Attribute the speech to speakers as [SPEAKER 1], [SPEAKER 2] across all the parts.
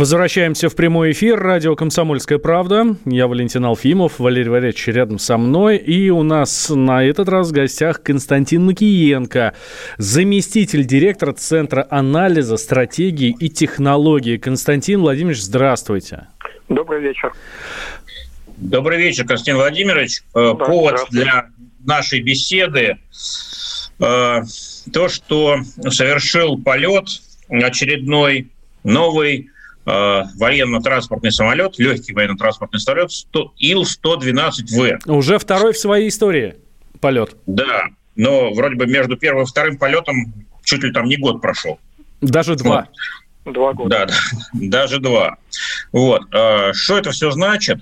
[SPEAKER 1] Возвращаемся в прямой эфир. Радио «Комсомольская правда». Я Валентин Алфимов, Валерий Валерьевич рядом со мной. И у нас на этот раз в гостях Константин Макиенко, заместитель директора Центра анализа, стратегии и технологий. Константин Владимирович, здравствуйте.
[SPEAKER 2] Добрый вечер.
[SPEAKER 3] Добрый вечер, Константин Владимирович. Да, Повод для нашей беседы э, то, что совершил полет очередной новый э, военно-транспортный самолет, легкий военно-транспортный самолет Ил-112В.
[SPEAKER 1] Уже второй в своей истории полет.
[SPEAKER 3] Да, но вроде бы между первым и вторым полетом чуть ли там не год прошел.
[SPEAKER 1] Даже два.
[SPEAKER 2] Вот. Два года.
[SPEAKER 3] Да, да, даже два. Вот. Что это все значит?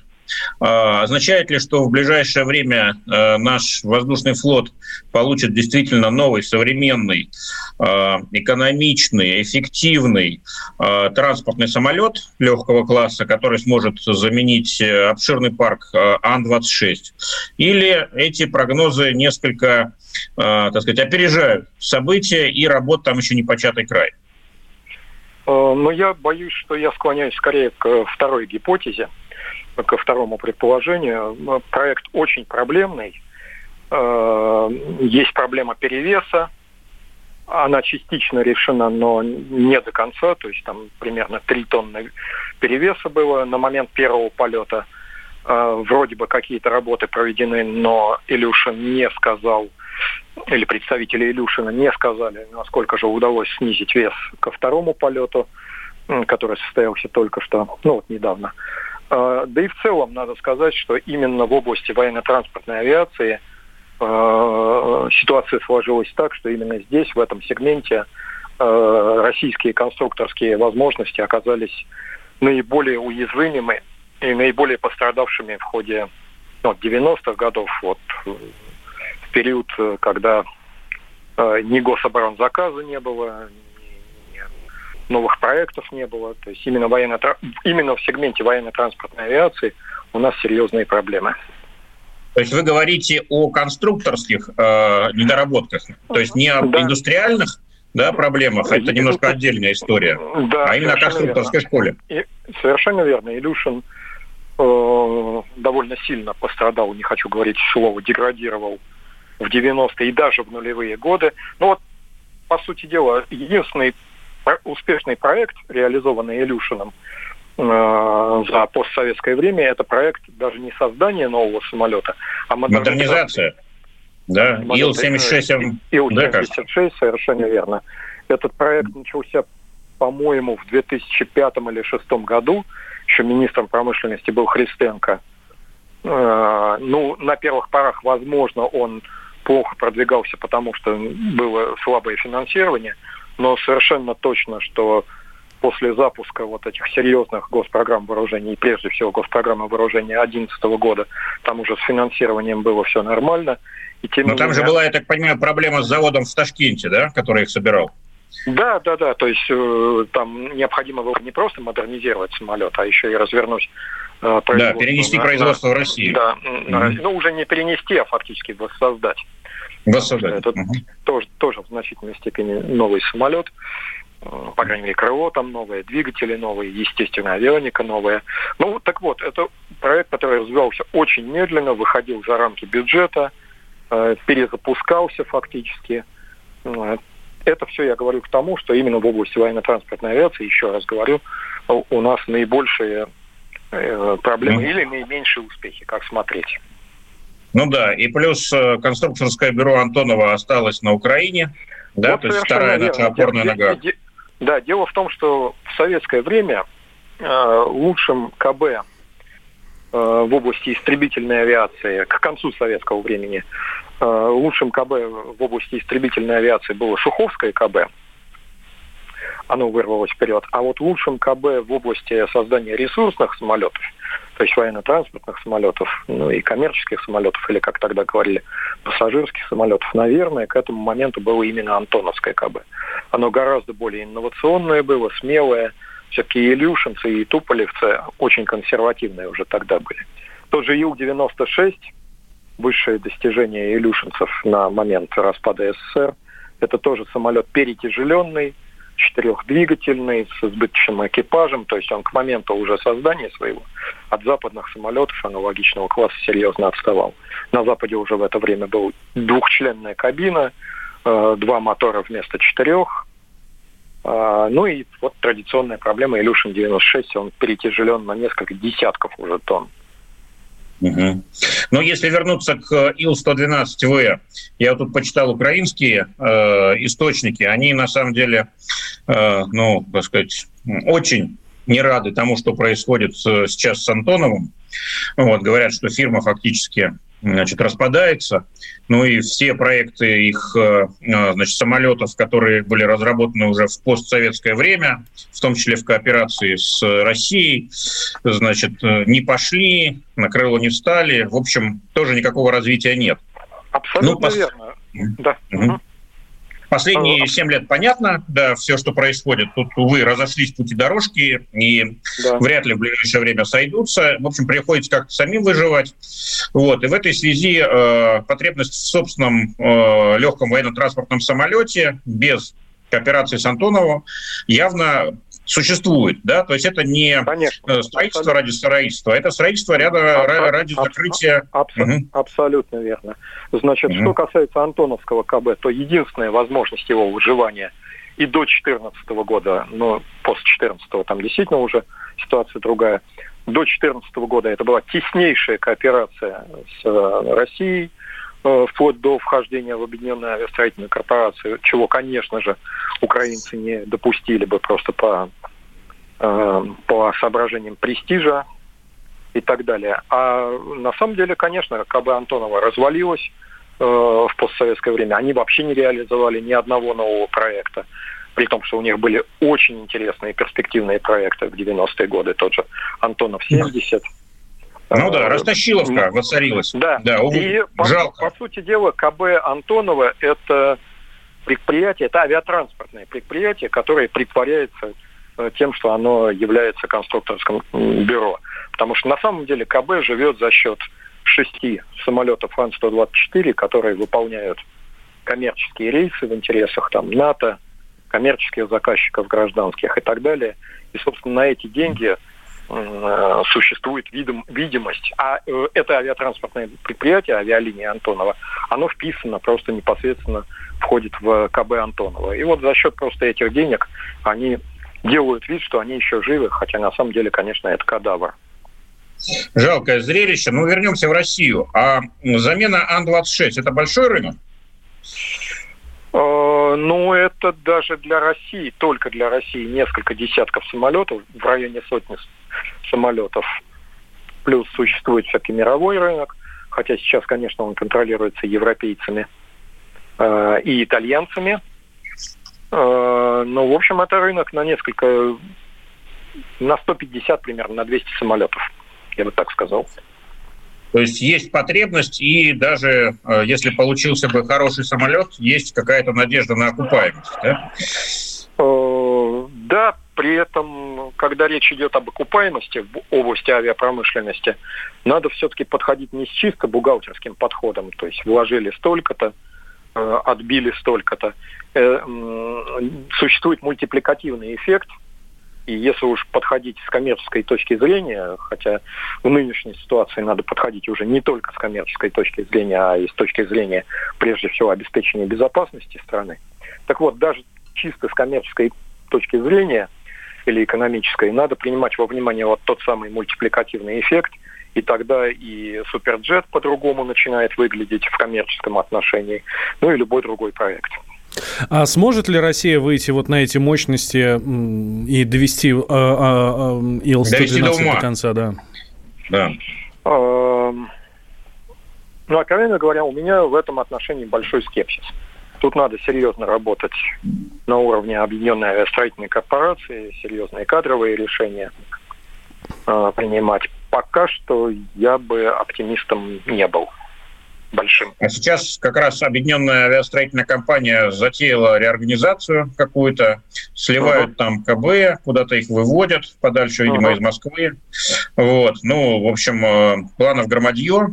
[SPEAKER 3] А, означает ли, что в ближайшее время а, наш воздушный флот получит действительно новый, современный, а, экономичный, эффективный транспортный самолет легкого класса, который сможет заменить э, обширный парк Ан-26? Или эти прогнозы несколько, так сказать, опережают события и работа там еще не початый край?
[SPEAKER 2] Ну, я боюсь, что я склоняюсь скорее к второй гипотезе ко второму предположению. Проект очень проблемный. Э, есть проблема перевеса. Она частично решена, но не до конца. То есть там примерно 3 тонны перевеса было на момент первого полета. Э, вроде бы какие-то работы проведены, но Илюшин не сказал, или представители Илюшина не сказали, насколько же удалось снизить вес ко второму полету, который состоялся только что, ну вот недавно. А, да и в целом надо сказать, что именно в области военно-транспортной авиации а, ситуация сложилась так, что именно здесь, в этом сегменте, а, российские конструкторские возможности оказались наиболее уязвимыми и наиболее пострадавшими в ходе ну, 90-х годов, вот, в период, когда ни гособоронзаказа не было, новых проектов не было. То есть именно, военно, именно в сегменте военно-транспортной авиации у нас серьезные проблемы.
[SPEAKER 3] То есть вы говорите о конструкторских э, недоработках, то есть не об да. индустриальных да, проблемах, это немножко отдельная история, да, а именно о конструкторской верно. школе.
[SPEAKER 2] И, совершенно верно. Илюшин э, довольно сильно пострадал, не хочу говорить слово, деградировал в 90-е и даже в нулевые годы. Но вот, по сути дела, единственный успешный проект, реализованный Илюшиным э, за постсоветское время, это проект даже не создания нового самолета, а
[SPEAKER 3] модернизация. Да, Ил-76.
[SPEAKER 2] Ил-76, совершенно верно. Этот проект начался, по-моему, в 2005 или 2006 году. Еще министром промышленности был Христенко. Э, ну, на первых порах, возможно, он плохо продвигался, потому что было слабое финансирование – но совершенно точно, что после запуска вот этих серьезных госпрограмм вооружений, прежде всего госпрограммы вооружения 2011 года, там уже с финансированием было все нормально.
[SPEAKER 3] И тем Но там менее... же была, я так понимаю, проблема с заводом в Ташкенте, да, который их собирал?
[SPEAKER 2] Да, да, да. То есть э, там необходимо было не просто модернизировать самолет, а еще и развернуть
[SPEAKER 3] э, производство. Да, перенести на, производство
[SPEAKER 2] на,
[SPEAKER 3] в Россию.
[SPEAKER 2] Да, mm-hmm. на, ну уже не перенести, а фактически воссоздать.
[SPEAKER 3] Воссоздать.
[SPEAKER 2] Это угу. тоже, тоже в значительной степени новый самолет. Э, по крайней мере, крыло там новое, двигатели новые, естественно, авионика новая. Ну, так вот, это проект, который развивался очень медленно, выходил за рамки бюджета, э, перезапускался фактически. Э, это все я говорю к тому, что именно в области военно-транспортной авиации, еще раз говорю, у нас наибольшие проблемы mm. или наименьшие успехи, как смотреть.
[SPEAKER 3] Ну да, и плюс э, конструкторское бюро Антонова осталось на Украине, да, вот то есть вторая наша опорная де, нога. Де,
[SPEAKER 2] да, дело в том, что в советское время э, лучшим КБ э, в области истребительной авиации к концу советского времени э, лучшим КБ в области истребительной авиации было Шуховское КБ. Оно вырвалось вперед. А вот лучшим КБ в области создания ресурсных самолетов, то есть военно-транспортных самолетов, ну и коммерческих самолетов, или как тогда говорили, пассажирских самолетов, наверное, к этому моменту было именно Антоновское КБ. Оно гораздо более инновационное было, смелое. Все-таки Илюшинцы и Туполевцы очень консервативные уже тогда были. Тот же Ил-96, высшее достижение илюшинцев на момент распада СССР, это тоже самолет перетяжеленный, четырехдвигательный, с избыточным экипажем, то есть он к моменту уже создания своего от западных самолетов аналогичного класса серьезно отставал. На Западе уже в это время была двухчленная кабина, э, два мотора вместо четырех, э, ну и вот традиционная проблема Илюшин-96, он перетяжелен на несколько десятков уже тонн.
[SPEAKER 3] Угу. Но если вернуться к Ил-112В, я тут почитал украинские э, источники, они на самом деле, ну, так сказать, очень не рады тому, что происходит сейчас с Антоновым. Вот, говорят, что фирма фактически значит, распадается. Ну и все проекты их э, э, значит, самолетов, которые были разработаны уже в постсоветское время, в том числе в кооперации с Россией, значит, э, не пошли, на крыло не встали. В общем, тоже никакого развития нет.
[SPEAKER 2] Абсолютно ну, пос... верно. Да. Угу.
[SPEAKER 3] Последние семь лет понятно, да, все, что происходит. Тут, увы, разошлись пути дорожки и да. вряд ли в ближайшее время сойдутся. В общем, приходится как-то самим выживать. Вот. И в этой связи э, потребность в собственном э, легком военно-транспортном самолете без кооперации с Антоновым явно существует, да, то есть это не Конечно. Э, строительство абсолютно. ради строительства, это строительство ряда, абсолютно. ради закрытия.
[SPEAKER 2] Абсолютно, угу. абсолютно верно. Значит, угу. что касается Антоновского КБ, то единственная возможность его выживания и до 2014 года, но после 2014 там действительно уже ситуация другая, до 2014 года это была теснейшая кооперация с э, Россией, вплоть до вхождения в Объединенную авиастроительную корпорацию, чего, конечно же, украинцы не допустили бы просто по Э, по соображениям престижа и так далее. А на самом деле, конечно, КБ Антонова развалилась э, в постсоветское время. Они вообще не реализовали ни одного нового проекта. При том, что у них были очень интересные перспективные проекты в 90-е годы. Тот же Антонов 70.
[SPEAKER 3] Ну да, Ростощиловка воцарилась.
[SPEAKER 2] Да, да и по, по сути дела КБ Антонова это предприятие, это авиатранспортное предприятие, которое притворяется Э, тем, что оно является конструкторским бюро. Потому что на самом деле КБ живет за счет шести самолетов Ан-124, которые выполняют коммерческие рейсы в интересах там, НАТО, коммерческих заказчиков гражданских и так далее. И, собственно, на эти деньги существует видим, видимость. А э, это авиатранспортное предприятие, авиалиния Антонова, оно вписано просто непосредственно входит в КБ Антонова. И вот за счет просто этих денег они делают вид, что они еще живы, хотя на самом деле, конечно, это кадавр.
[SPEAKER 3] Жалкое зрелище. Ну, вернемся в Россию. А замена Ан-26 – это большой рынок?
[SPEAKER 2] Э, ну, это даже для России, только для России несколько десятков самолетов, в районе сотни самолетов. Плюс существует всякий мировой рынок, хотя сейчас, конечно, он контролируется европейцами э, и итальянцами. Э, ну, в общем, это рынок на несколько, на 150 примерно, на 200 самолетов, я бы так сказал.
[SPEAKER 3] То есть есть потребность, и даже э, если получился бы хороший самолет, есть какая-то надежда на окупаемость, да?
[SPEAKER 2] При этом, когда речь идет об окупаемости в области авиапромышленности, надо все-таки подходить не с чисто бухгалтерским подходом, то есть вложили столько-то, Э, отбили столько-то. Э, существует мультипликативный эффект, и если уж подходить с коммерческой точки зрения, хотя в нынешней ситуации надо подходить уже не только с коммерческой точки зрения, а и с точки зрения, прежде всего, обеспечения безопасности страны. Так вот, даже чисто с коммерческой точки зрения или экономической, надо принимать во внимание вот тот самый мультипликативный эффект – и тогда и Суперджет по-другому начинает выглядеть в коммерческом отношении, ну и любой другой проект.
[SPEAKER 1] А сможет ли Россия выйти вот на эти мощности и довести а, а, а, Ил-112 до, до конца? Да.
[SPEAKER 2] да. Ну, откровенно говоря, у меня в этом отношении большой скепсис. Тут надо серьезно работать на уровне Объединенной авиастроительной корпорации, серьезные кадровые решения э, принимать. Пока что я бы оптимистом не был большим.
[SPEAKER 3] А сейчас как раз объединенная авиастроительная компания затеяла реорганизацию какую-то, сливают uh-huh. там КБ, куда-то их выводят подальше, видимо, uh-huh. из Москвы. Вот. Ну, в общем, э, планов громадье.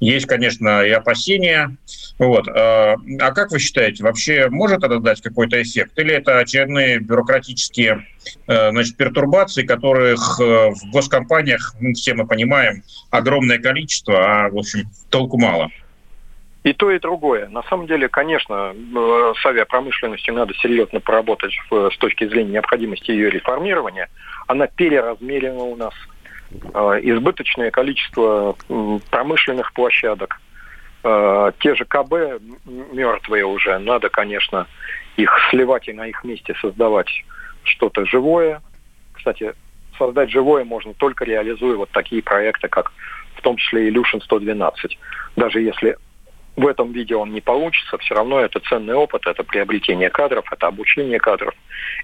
[SPEAKER 3] Есть, конечно, и опасения. Вот. А, а как вы считаете, вообще может это дать какой-то эффект? Или это очередные бюрократические э, значит, пертурбации, которых э, в госкомпаниях, ну, все мы понимаем, огромное количество, а, в общем, толку мало?
[SPEAKER 2] И то, и другое. На самом деле, конечно, э, с авиапромышленностью надо серьезно поработать с точки зрения необходимости ее реформирования. Она переразмерена у нас. Э, избыточное количество промышленных площадок. Э, те же КБ мертвые уже. Надо, конечно, их сливать и на их месте создавать что-то живое. Кстати, создать живое можно только реализуя вот такие проекты, как в том числе Illusion 112. Даже если в этом виде он не получится, все равно это ценный опыт, это приобретение кадров, это обучение кадров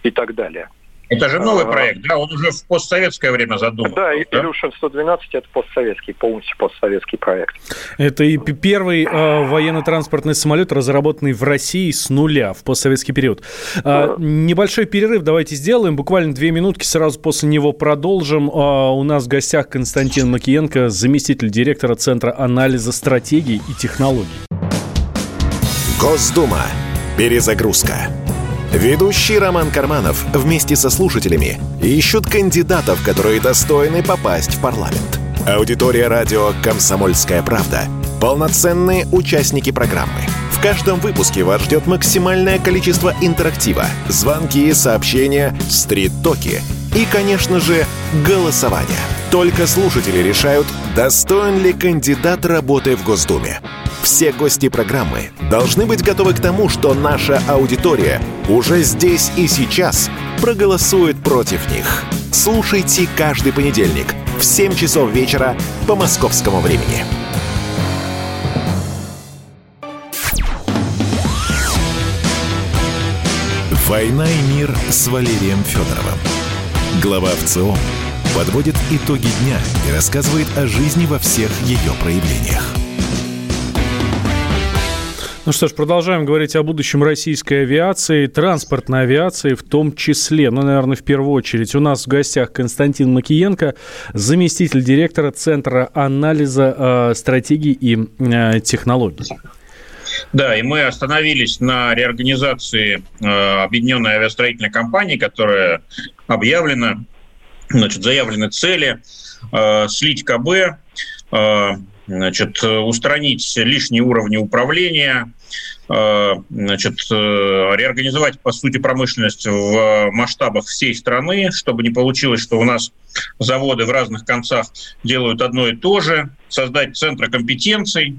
[SPEAKER 2] и так далее.
[SPEAKER 3] Это же новый а, проект, да? Он уже в постсоветское время задуман.
[SPEAKER 2] Да, да? Illusion 112 это постсоветский, полностью постсоветский проект.
[SPEAKER 1] Это и первый э, военно-транспортный самолет, разработанный в России с нуля в постсоветский период. Э, небольшой перерыв давайте сделаем, буквально две минутки, сразу после него продолжим. Э, у нас в гостях Константин Макиенко, заместитель директора Центра анализа стратегий и технологий.
[SPEAKER 4] Госдума. Перезагрузка. Ведущий Роман Карманов вместе со слушателями ищут кандидатов, которые достойны попасть в парламент. Аудитория радио «Комсомольская правда» — полноценные участники программы. В каждом выпуске вас ждет максимальное количество интерактива, звонки, сообщения, стрит-токи и, конечно же, голосование. Только слушатели решают, достоин ли кандидат работы в Госдуме. Все гости программы должны быть готовы к тому, что наша аудитория уже здесь и сейчас проголосует против них. Слушайте каждый понедельник в 7 часов вечера по московскому времени. «Война и мир» с Валерием Федоровым. Глава ВЦО подводит итоги дня и рассказывает о жизни во всех ее проявлениях.
[SPEAKER 1] Ну что ж, продолжаем говорить о будущем российской авиации, транспортной авиации в том числе. Ну, наверное, в первую очередь. У нас в гостях Константин Макиенко, заместитель директора Центра анализа э, стратегий и э, технологий.
[SPEAKER 3] Да, и мы остановились на реорганизации э, объединенной авиастроительной компании, которая объявлена, значит, заявлены цели э, слить КБ, э, значит, устранить лишние уровни управления, э, значит, э, реорганизовать, по сути, промышленность в масштабах всей страны, чтобы не получилось, что у нас заводы в разных концах делают одно и то же, создать центры компетенций,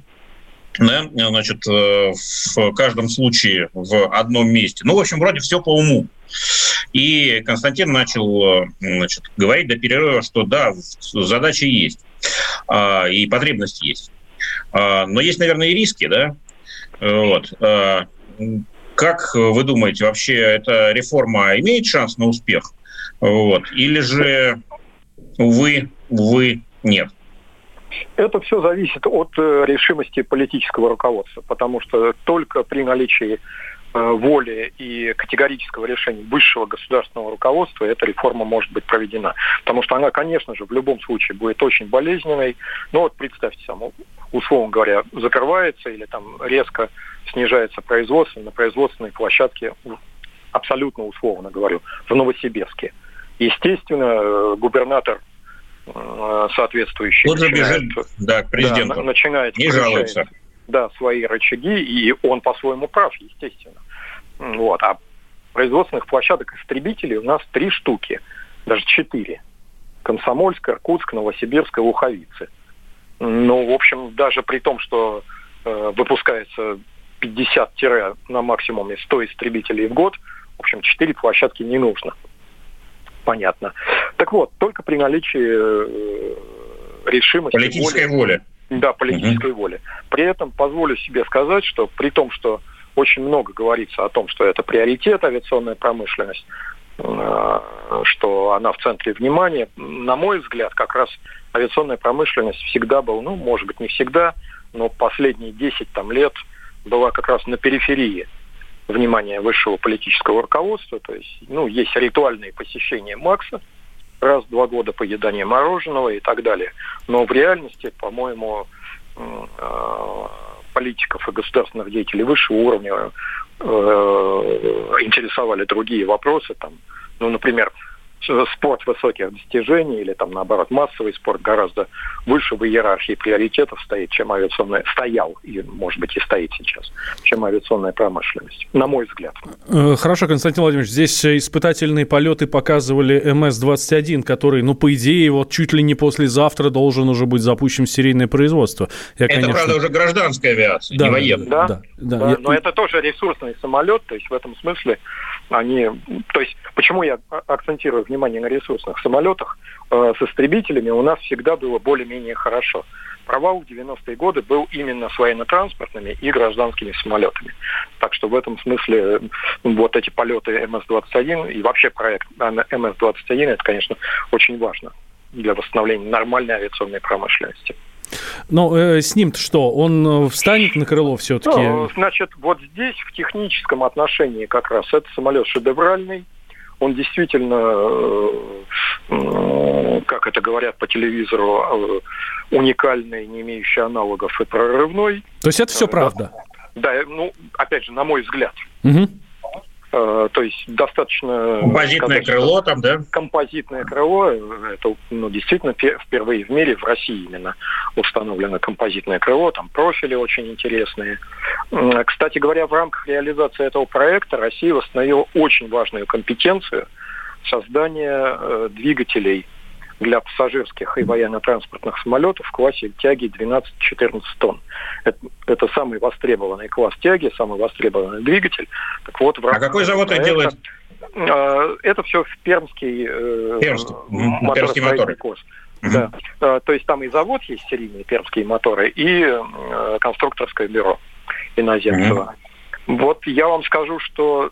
[SPEAKER 3] да, значит, э, в каждом случае в одном месте. Ну, в общем, вроде все по уму. И Константин начал значит, говорить до перерыва, что да, задача есть. А, и потребность есть. А, но есть, наверное, и риски, да? Вот. А, как вы думаете, вообще эта реформа имеет шанс на успех? Вот. Или же, увы, увы, нет?
[SPEAKER 2] Это все зависит от э, решимости политического руководства, потому что только при наличии воли и категорического решения высшего государственного руководства эта реформа может быть проведена. Потому что она, конечно же, в любом случае будет очень болезненной. Но вот представьте сам, условно говоря, закрывается или там резко снижается производство на производственной площадке, абсолютно условно говорю, в Новосибирске. Естественно, э, губернатор э, соответствующий
[SPEAKER 3] начинает, бежит, да, к президенту.
[SPEAKER 2] Да, начинает
[SPEAKER 3] не жалуется
[SPEAKER 2] да, свои рычаги, и он по-своему прав, естественно. Вот. А производственных площадок истребителей у нас три штуки, даже четыре. Комсомольск, Иркутск, Новосибирск и Луховицы. Ну, в общем, даже при том, что э, выпускается 50 на максимуме 100 истребителей в год, в общем, 4 площадки не нужно. Понятно. Так вот, только при наличии э, решимости...
[SPEAKER 3] Политической воли. воли
[SPEAKER 2] да, политической угу. воли. При этом позволю себе сказать, что при том, что очень много говорится о том, что это приоритет авиационная промышленность, э, что она в центре внимания. На мой взгляд, как раз авиационная промышленность всегда была, ну, может быть, не всегда, но последние 10 там, лет была как раз на периферии внимания высшего политического руководства. То есть, ну, есть ритуальные посещения Макса, раз в два года поедание мороженого и так далее. Но в реальности, по-моему, э, политиков и государственных деятелей высшего уровня э, интересовали другие вопросы, там, ну, например, спорт высоких достижений или там наоборот массовый спорт гораздо выше в иерархии приоритетов стоит, чем авиационная стоял и может быть и стоит сейчас, чем авиационная промышленность, на мой взгляд.
[SPEAKER 1] Э, хорошо, Константин Владимирович, здесь испытательные полеты показывали МС-21, который, ну по идее, вот чуть ли не послезавтра должен уже быть запущен в серийное производство.
[SPEAKER 3] Я, это, конечно... правда, уже гражданская авиация, да, не военная.
[SPEAKER 2] Да, да, да. да. Я... но это тоже ресурсный самолет, то есть в этом смысле они, то есть почему я акцентирую внимание на ресурсных самолетах, э, с истребителями у нас всегда было более-менее хорошо. Провал в 90-е годы был именно с военно-транспортными и гражданскими самолетами. Так что в этом смысле вот эти полеты МС-21 и вообще проект МС-21, это, конечно, очень важно для восстановления нормальной авиационной промышленности.
[SPEAKER 1] Ну, э, с ним-то что? Он э, встанет на крыло все-таки? Ну,
[SPEAKER 2] значит, вот здесь в техническом отношении как раз это самолет шедевральный. Он действительно, э, как это говорят по телевизору, э, уникальный, не имеющий аналогов и прорывной.
[SPEAKER 1] То есть это все правда?
[SPEAKER 2] Да, ну, опять же, на мой взгляд. Угу. Э, то есть достаточно...
[SPEAKER 3] Композитное крыло там, да?
[SPEAKER 2] Композитное крыло. Это ну, действительно впервые в мире, в России именно установлено композитное крыло. Там профили очень интересные. Кстати говоря, в рамках реализации этого проекта Россия восстановила очень важную компетенцию создания э, двигателей для пассажирских и военно-транспортных самолетов в классе тяги 12-14 тонн. Это, это самый востребованный класс тяги, самый востребованный двигатель.
[SPEAKER 3] Так вот, в а какой завод это делает?
[SPEAKER 2] Э, это все в Пермский,
[SPEAKER 3] э, Пермский. Пермский мотор.
[SPEAKER 2] Курс. Да. Э, то есть там и завод есть серийные пермские моторы, и конструкторское бюро иноземцево. Угу. Вот я вам скажу, что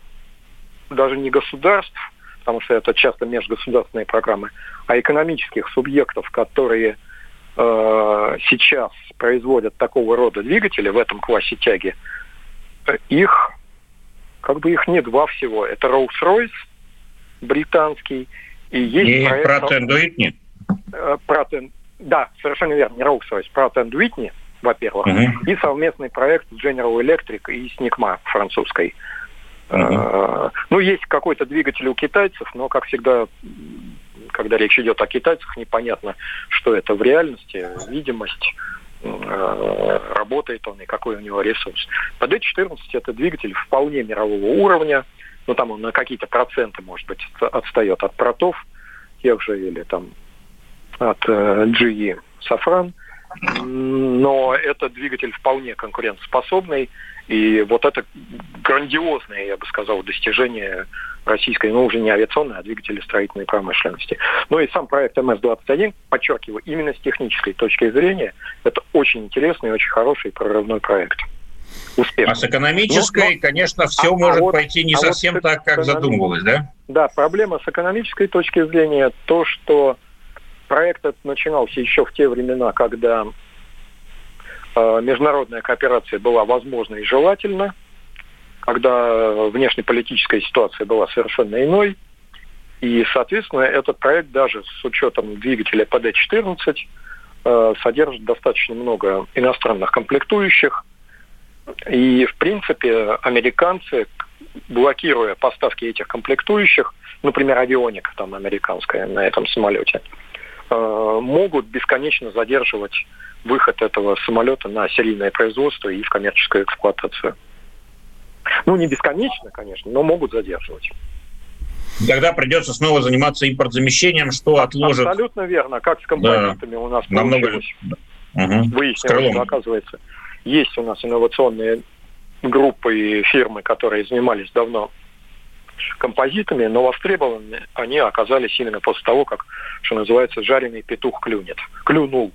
[SPEAKER 2] даже не государств, потому что это часто межгосударственные программы, а экономических субъектов, которые э, сейчас производят такого рода двигатели в этом классе тяги, их, как бы их не два всего. Это Rolls-Royce британский, и есть
[SPEAKER 3] и проект... Pratt Whitney?
[SPEAKER 2] Pratt да, совершенно верно, не Rolls-Royce, Pratt Whitney, во-первых, uh-huh. и совместный проект General Electric и Сникма французской. Uh-huh. Ну, есть какой-то двигатель у китайцев, но, как всегда, когда речь идет о китайцах, непонятно, что это в реальности, видимость, э, работает он и какой у него ресурс. Под D14 это двигатель вполне мирового уровня, ну там он на какие-то проценты, может быть, отстает от протов тех же или там от э, GE Safran, но это двигатель вполне конкурентоспособный, и вот это грандиозное, я бы сказал, достижение российской, ну, уже не авиационной, а двигателестроительной промышленности. Ну и сам проект МС-21, подчеркиваю, именно с технической точки зрения, это очень интересный очень хороший прорывной проект.
[SPEAKER 3] Успешный. А с экономической, ну, но, конечно, все а, может а вот, пойти не а совсем вот так, как задумывалось, да?
[SPEAKER 2] Да, проблема с экономической точки зрения то, что проект этот начинался еще в те времена, когда международная кооперация была возможна и желательна, когда внешнеполитическая ситуация была совершенно иной. И, соответственно, этот проект даже с учетом двигателя ПД-14 э, содержит достаточно много иностранных комплектующих. И, в принципе, американцы, блокируя поставки этих комплектующих, например, авионика там американская на этом самолете, э, могут бесконечно задерживать выход этого самолета на серийное производство и в коммерческую эксплуатацию. Ну, не бесконечно, конечно, но могут задерживать.
[SPEAKER 3] Тогда придется снова заниматься импортзамещением, что отложит...
[SPEAKER 2] Абсолютно верно. Как с компонентами да. у нас Намного... получилось. Угу. Выяснилось, что, оказывается, есть у нас инновационные группы и фирмы, которые занимались давно композитами, но востребованы они оказались именно после того, как, что называется, жареный петух клюнет. Клюнул.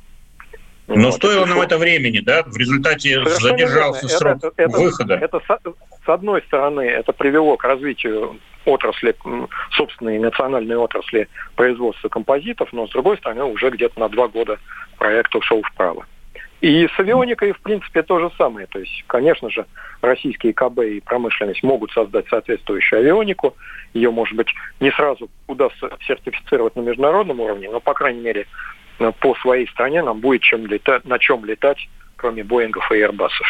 [SPEAKER 3] Но вот, стоило нам это времени, да? В результате Совершенно задержался верно. срок это, это, выхода.
[SPEAKER 2] Это, это с одной стороны, это привело к развитию отрасли, собственной национальной отрасли производства композитов, но с другой стороны, уже где-то на два года проект ушел вправо. И с авионикой, в принципе, то же самое. То есть, конечно же, российские КБ и промышленность могут создать соответствующую авионику. Ее, может быть, не сразу удастся сертифицировать на международном уровне, но, по крайней мере, по своей стране нам будет чем летать, на чем летать, кроме Боингов и Airbusов.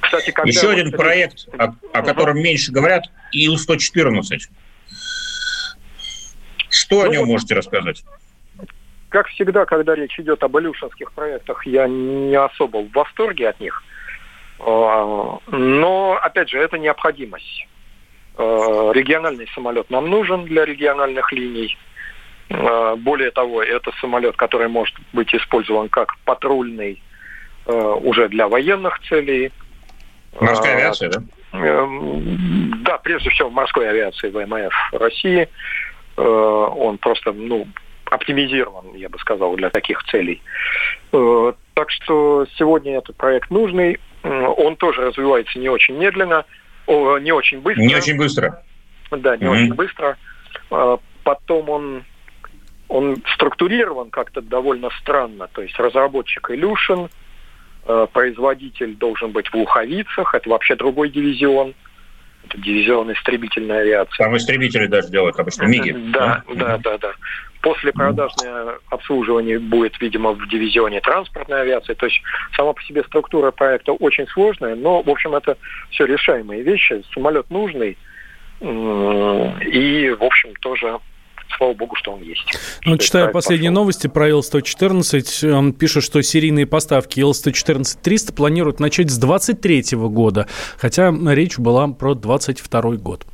[SPEAKER 3] Кстати, когда Еще один проект, о, о котором меньше говорят, Ил-114. Что ну, о нем можете рассказать?
[SPEAKER 2] Как всегда, когда речь идет об илюшинских проектах, я не особо в восторге от них. А, но, опять же, это необходимость. А, региональный самолет нам нужен для региональных линий. А, более того, это самолет, который может быть использован как патрульный уже для военных целей.
[SPEAKER 3] Морская авиация, да?
[SPEAKER 2] Эм, да, прежде всего в морской авиации ВМФ России. Э, он просто, ну, оптимизирован, я бы сказал, для таких целей. Э, так что сегодня этот проект нужный. Он тоже развивается не очень медленно, не очень быстро.
[SPEAKER 3] Не очень быстро.
[SPEAKER 2] Да, не mm-hmm. очень быстро. Э, потом он он структурирован как-то довольно странно. То есть разработчик Илюшин, Э, производитель должен быть в Луховицах, это вообще другой дивизион. Это дивизион истребительной авиации.
[SPEAKER 3] Там истребители даже делают обычно МИГи.
[SPEAKER 2] Да, да, да, да. Да. После продажное обслуживание будет, видимо, в дивизионе транспортной авиации. То есть сама по себе структура проекта очень сложная, но, в общем, это все решаемые вещи. Самолет нужный и, в общем, тоже слава богу, что он есть.
[SPEAKER 1] Ну, читая последние пошел. новости про Ил-114, он пишет, что серийные поставки Ил-114-300 планируют начать с 23 года, хотя речь была про 22 год.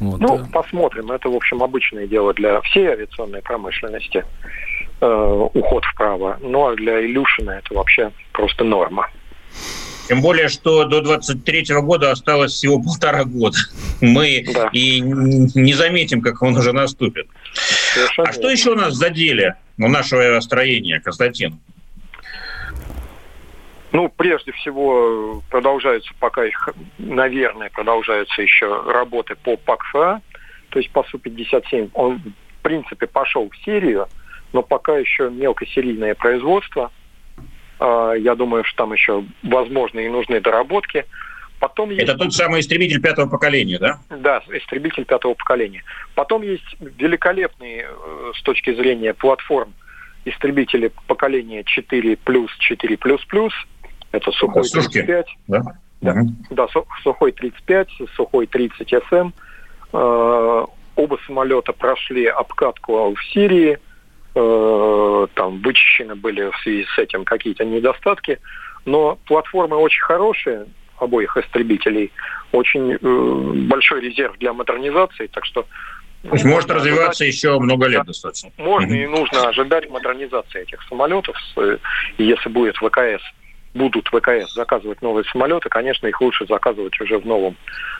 [SPEAKER 2] Вот. Ну, посмотрим. Это, в общем, обычное дело для всей авиационной промышленности. Э, уход вправо. Ну, а для Илюшина это вообще просто норма.
[SPEAKER 3] Тем более, что до 23 года осталось всего полтора года. Мы да. и не заметим, как он уже наступит. Совершенно а что еще у нас задели у нашего строения, Константин?
[SPEAKER 2] Ну, прежде всего, продолжаются пока их, наверное, продолжаются еще работы по ПАКФА, то есть по Су-57. Он, в принципе, пошел в серию, но пока еще мелкосерийное производство – я думаю, что там еще возможны и нужны доработки.
[SPEAKER 3] Потом есть... Это тот самый истребитель пятого поколения, да?
[SPEAKER 2] Да, истребитель пятого поколения. Потом есть великолепные э, с точки зрения платформ истребители поколения 4 плюс 4 плюс плюс. Это Сухой Это 35. Да? Да, угу. да, Сухой 35, Сухой 30 СМ. Э, оба самолета прошли обкатку в Сирии – там вычищены были в связи с этим какие-то недостатки, но платформы очень хорошие, обоих истребителей, очень э, большой резерв для модернизации, так что
[SPEAKER 3] то есть может развиваться ожидать, еще много лет достаточно.
[SPEAKER 2] Можно и нужно ожидать модернизации этих самолетов. Если будет ВКС, будут ВКС заказывать новые самолеты, конечно, их лучше заказывать уже в новом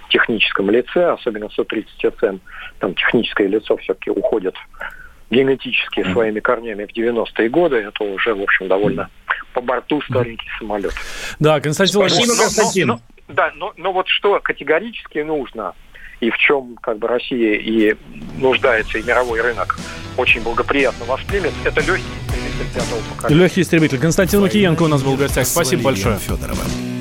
[SPEAKER 2] техническом лице, особенно Су-30СМ. Там техническое лицо все-таки уходит генетически своими корнями в 90-е годы, это уже, в общем, довольно по борту старенький самолет.
[SPEAKER 1] Да, Константин
[SPEAKER 2] Спасибо, Константин. Но, но, да, но, но вот что категорически нужно, и в чем как бы Россия и нуждается, и мировой рынок очень благоприятно воспримет, это легкий истребитель пятого поколения.
[SPEAKER 1] Легкий истребитель. Константин Макиенко у нас был в гостях. Спасибо большое. Федорова.